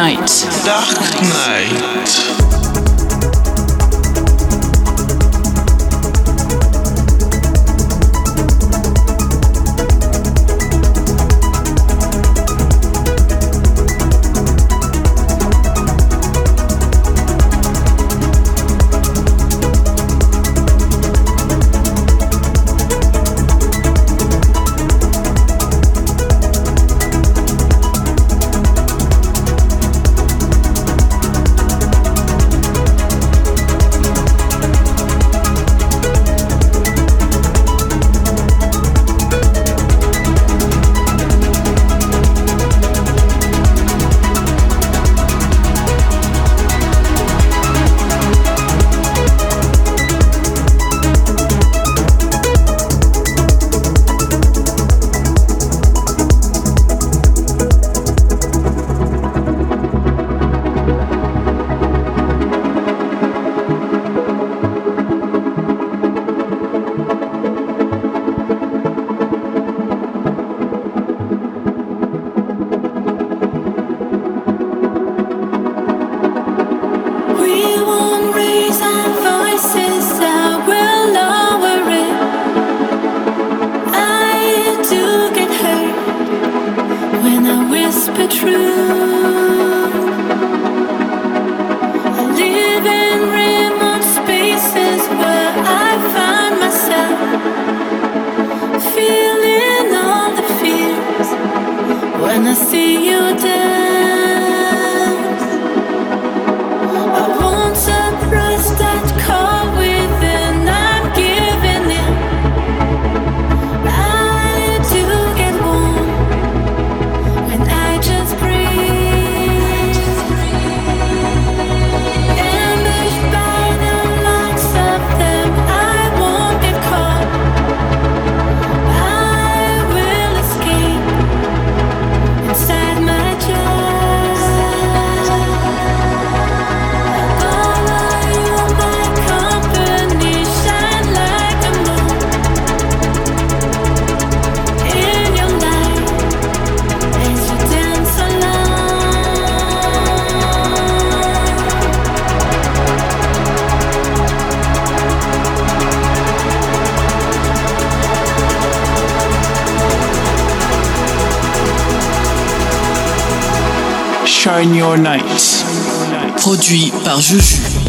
Knight. Dark Knight. Your Night. Produit par Juju.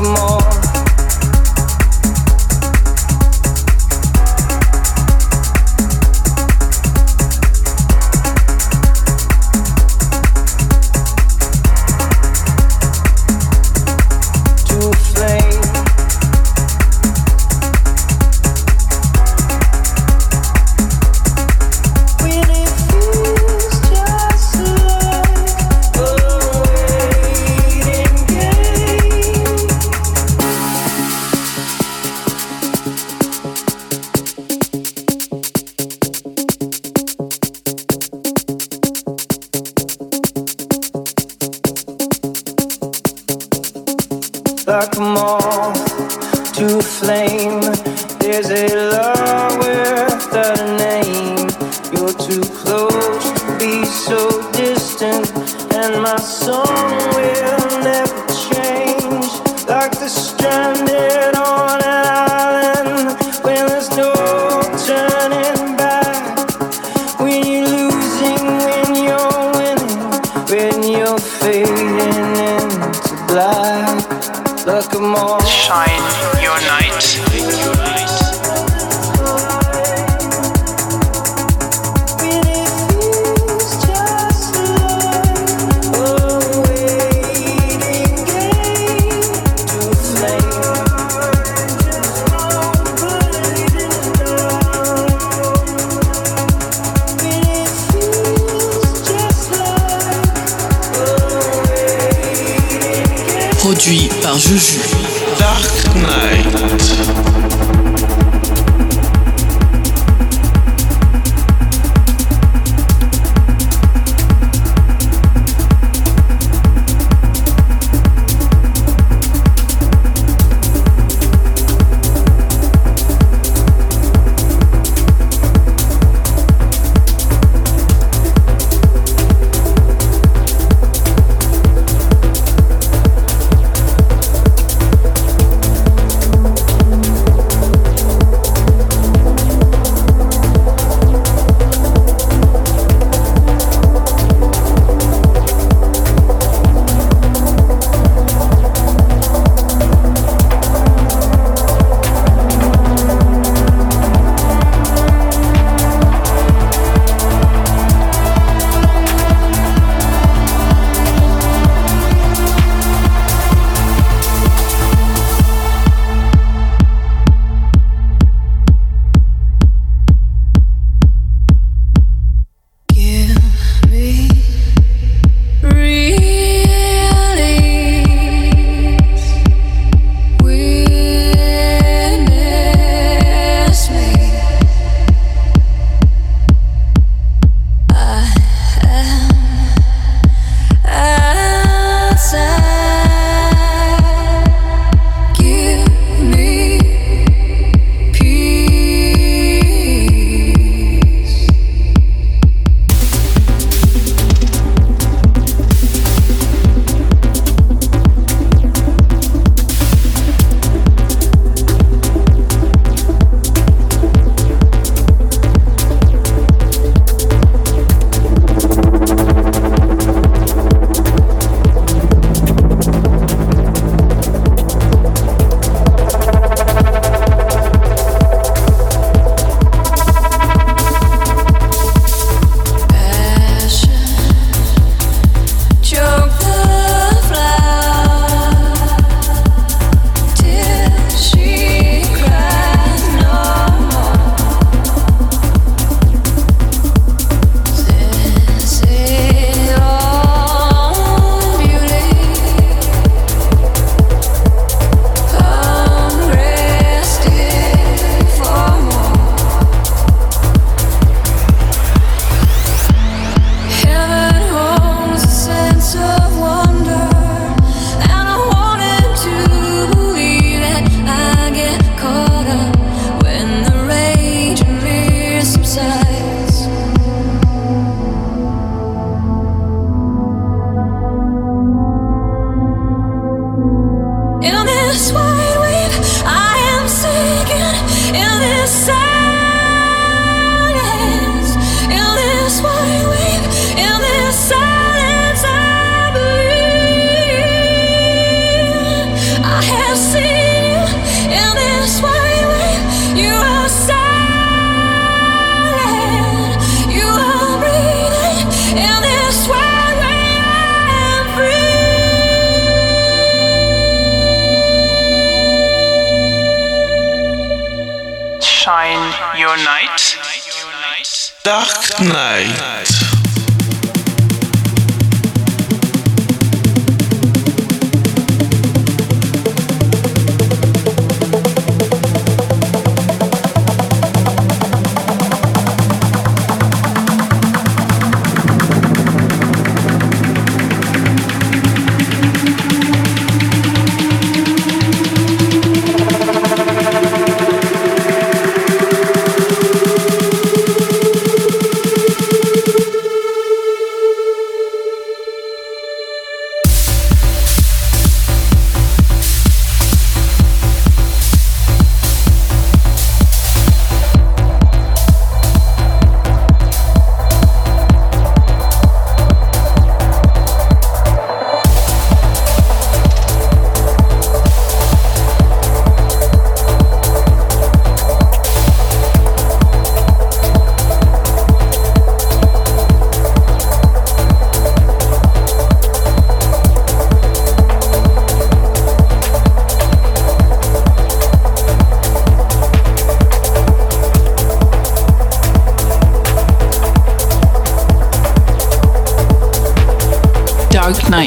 more.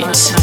night.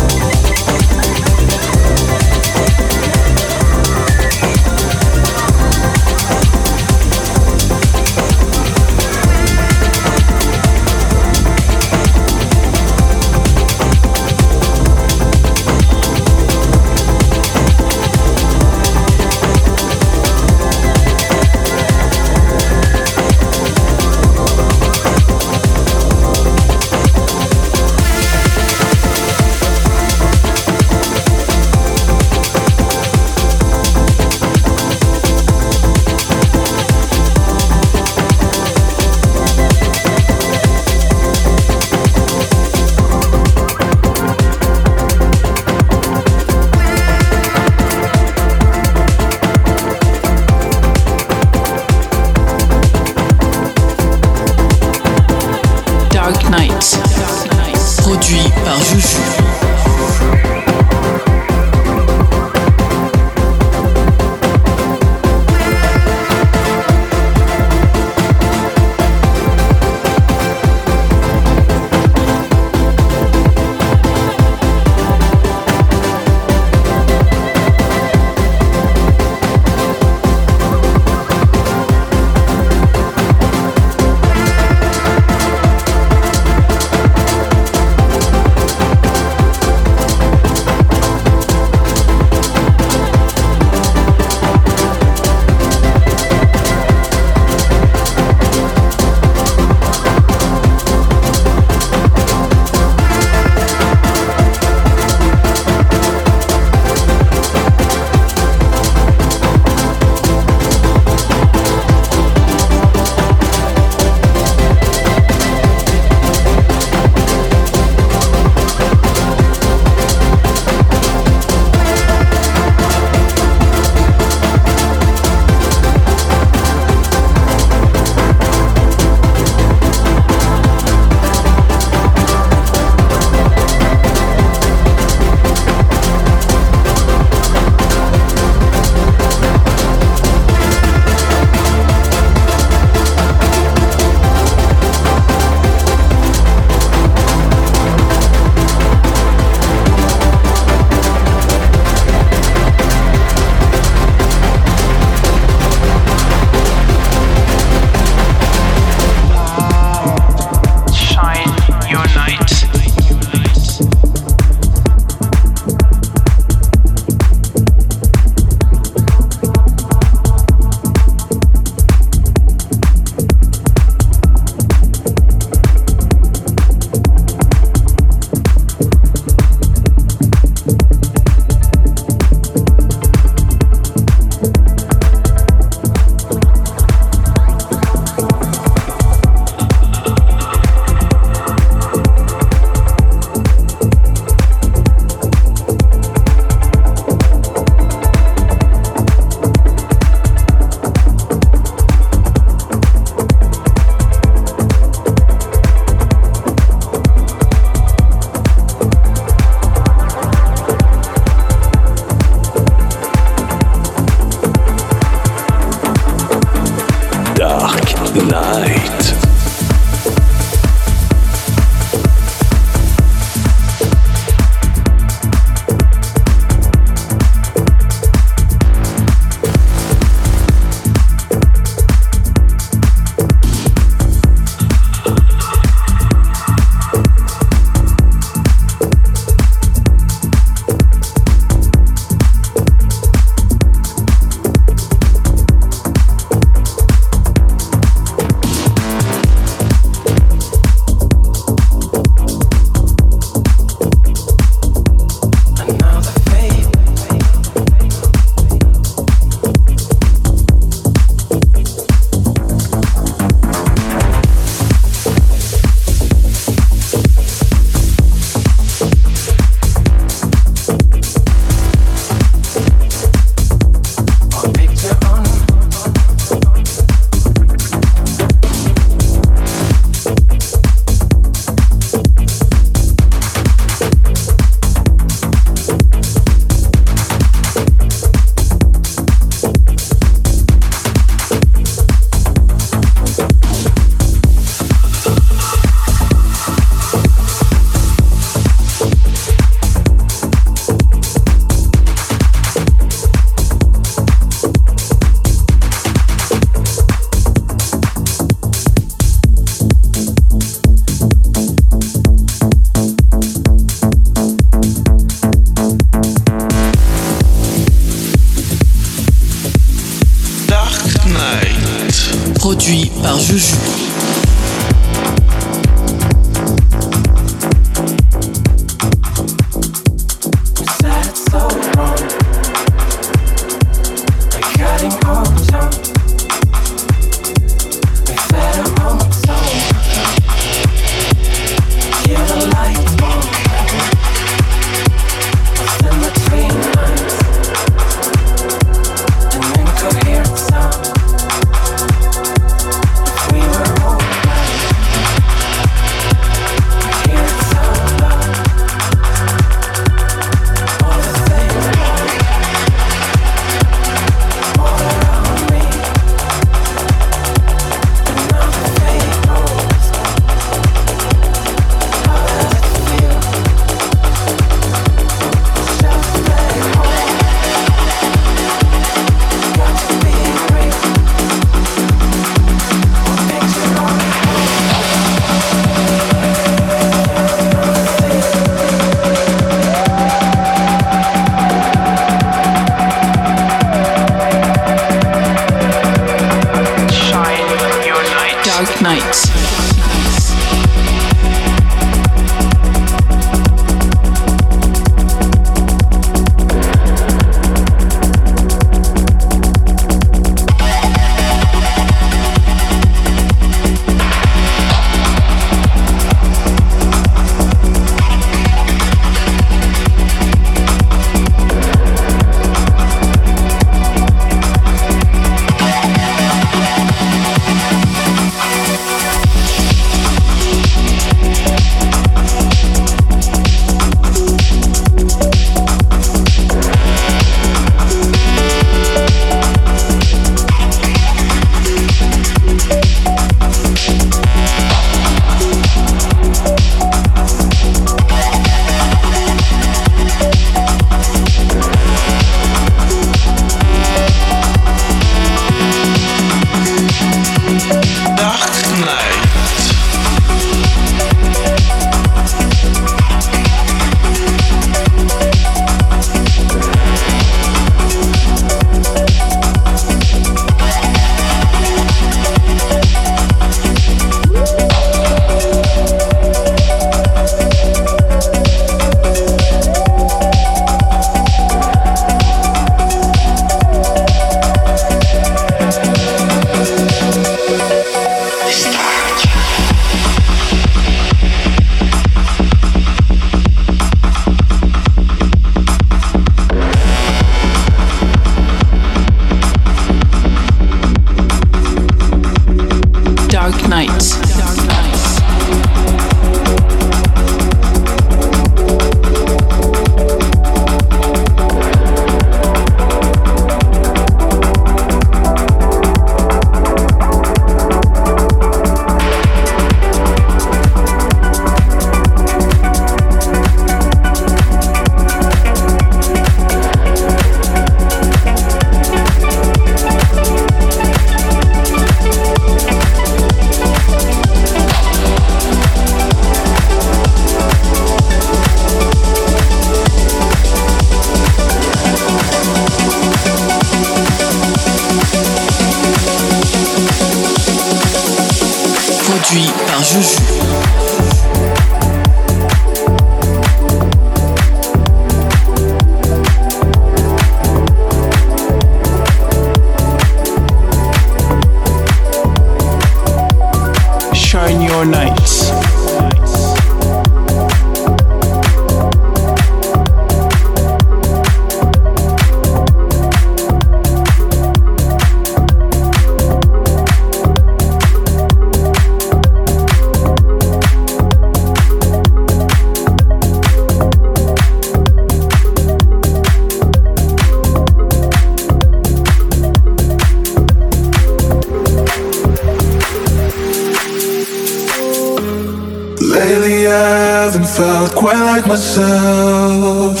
Myself.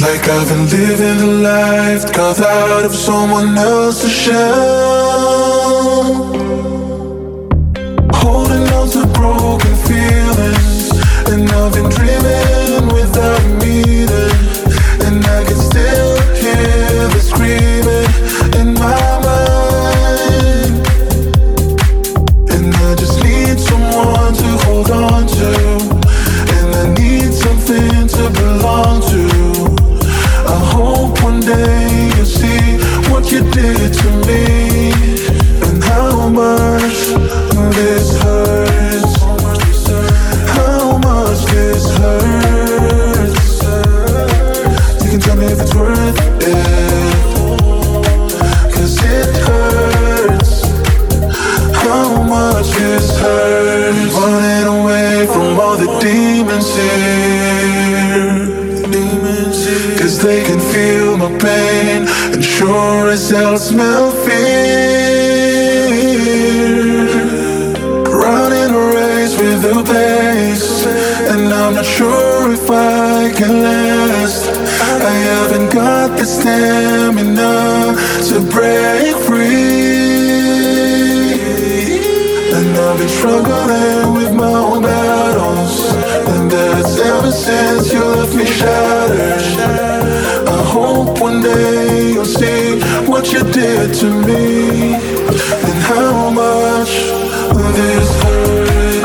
Like I've been living a life carved out of someone else's shell. All the demons here. Cause they can feel my pain and sure as hell smell fear. Running a race with the pace, and I'm not sure if I can last. I haven't got the stamina to break free. I've been struggling with my own battles. And that's ever since you left me shattered. I hope one day you'll see what you did to me. And how much this hurts.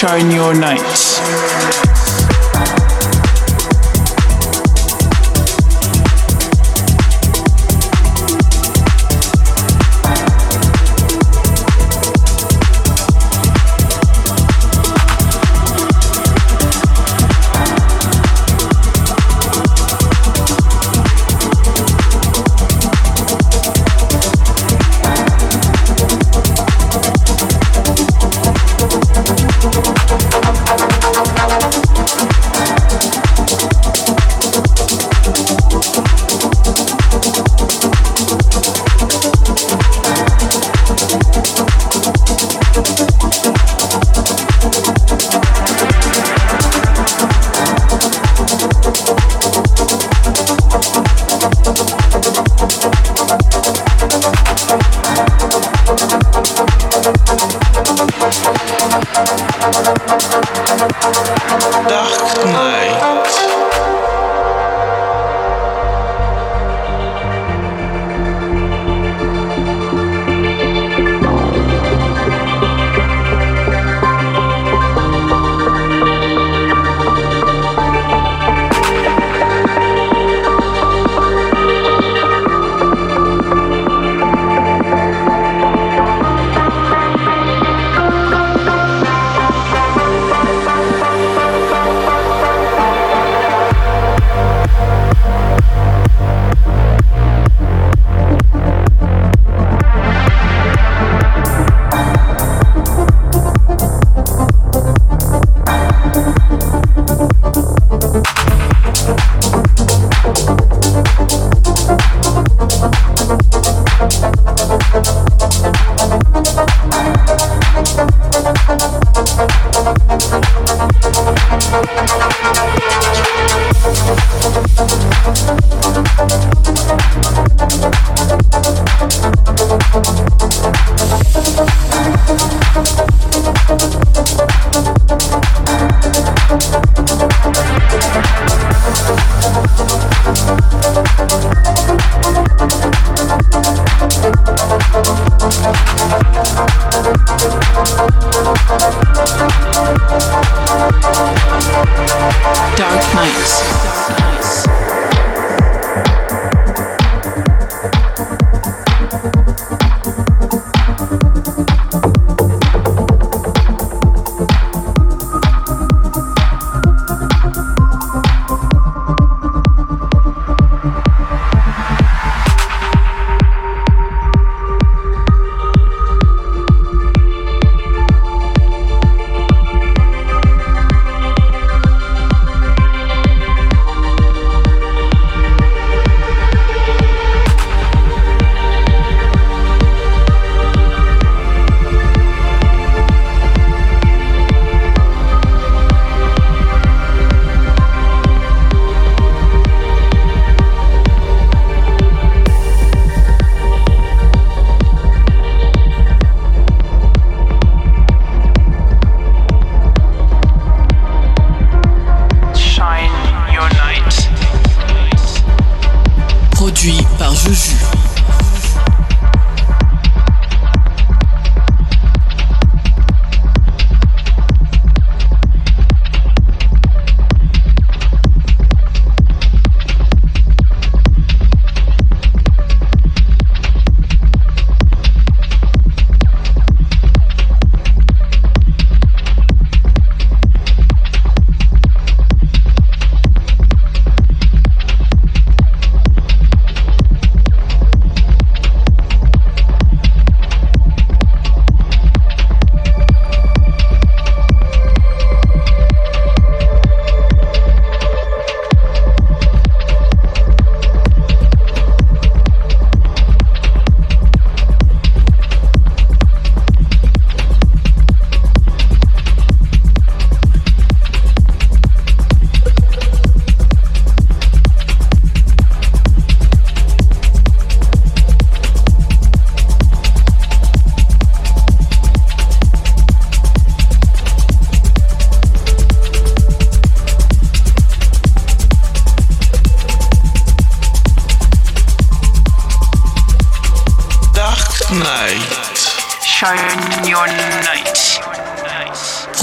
Shine your nights.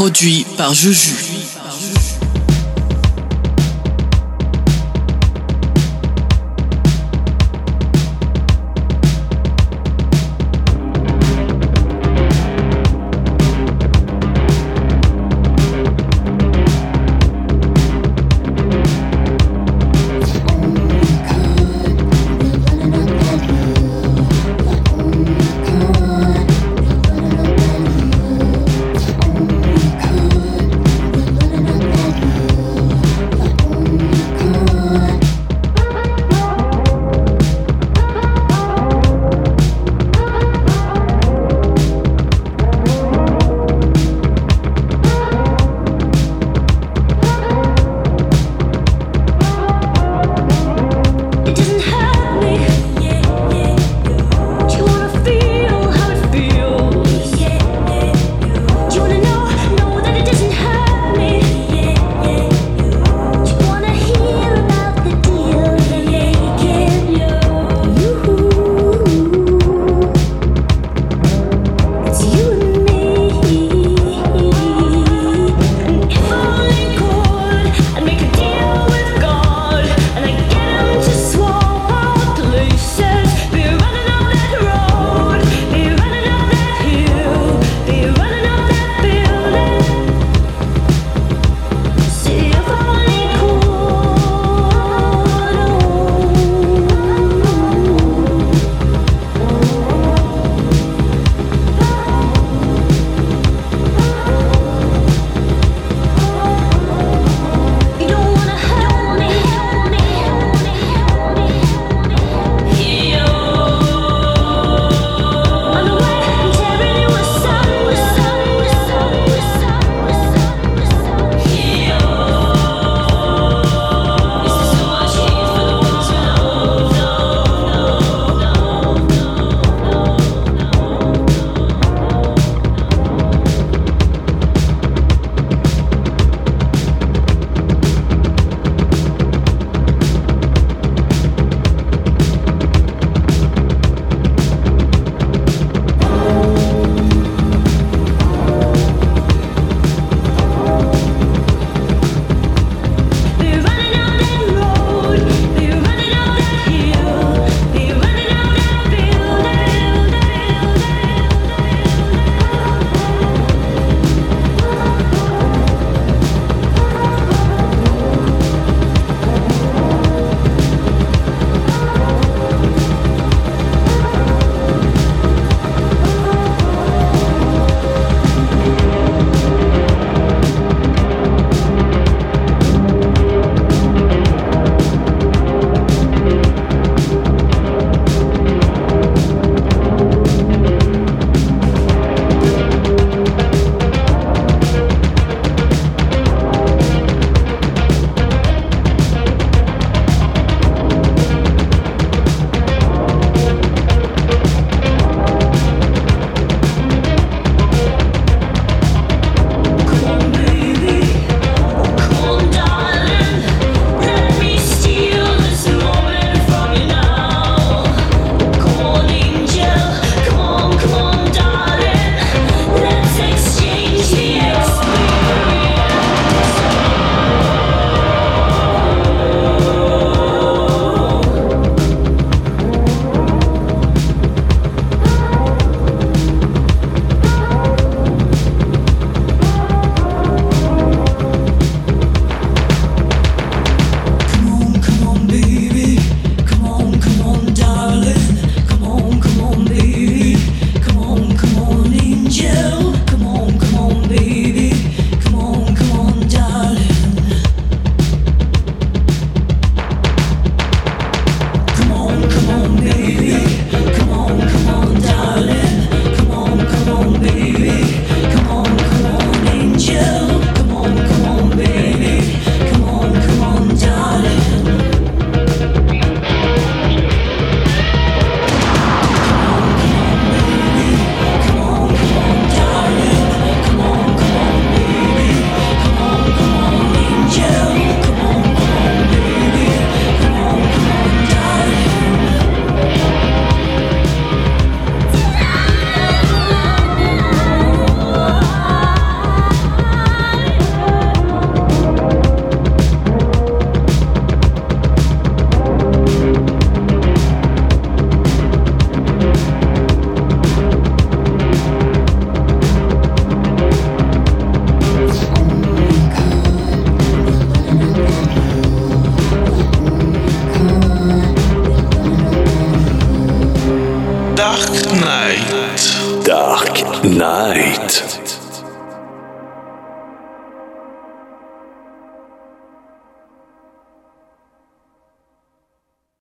Produit par Juju.